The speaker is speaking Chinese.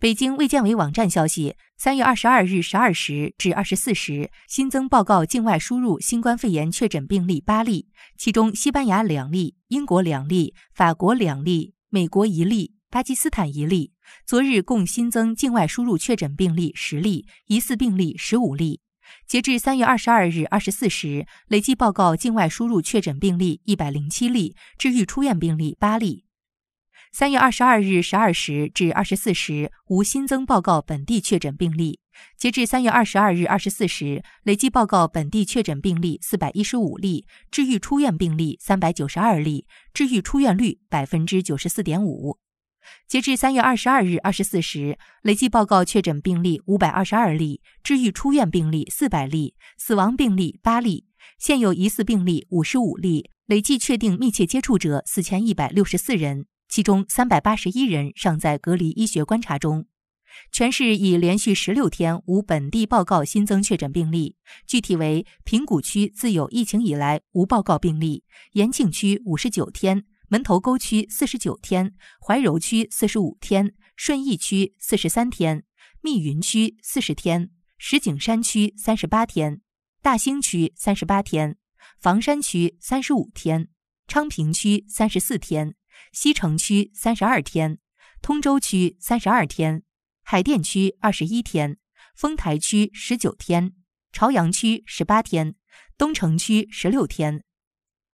北京卫健委网站消息，三月二十二日十二时至二十四时，新增报告境外输入新冠肺炎确诊病例八例，其中西班牙两例，英国两例，法国两例，美国一例，巴基斯坦一例。昨日共新增境外输入确诊病例十例，疑似病例十五例。截至三月二十二日二十四时，累计报告境外输入确诊病例一百零七例，治愈出院病例八例。三月二十二日十二时至二十四时，无新增报告本地确诊病例。截至三月二十二日二十四时，累计报告本地确诊病例四百一十五例，治愈出院病例三百九十二例，治愈出院率百分之九十四点五。截至三月二十二日二十四时，累计报告确诊病例五百二十二例，治愈出院病例四百例，死亡病例八例，现有疑似病例五十五例，累计确定密切接触者四千一百六十四人。其中三百八十一人尚在隔离医学观察中，全市已连续十六天无本地报告新增确诊病例。具体为：平谷区自有疫情以来无报告病例，延庆区五十九天，门头沟区四十九天，怀柔区四十五天，顺义区四十三天，密云区四十天，石景山区三十八天，大兴区三十八天，房山区三十五天，昌平区三十四天。西城区三十二天，通州区三十二天，海淀区二十一天，丰台区十九天，朝阳区十八天，东城区十六天，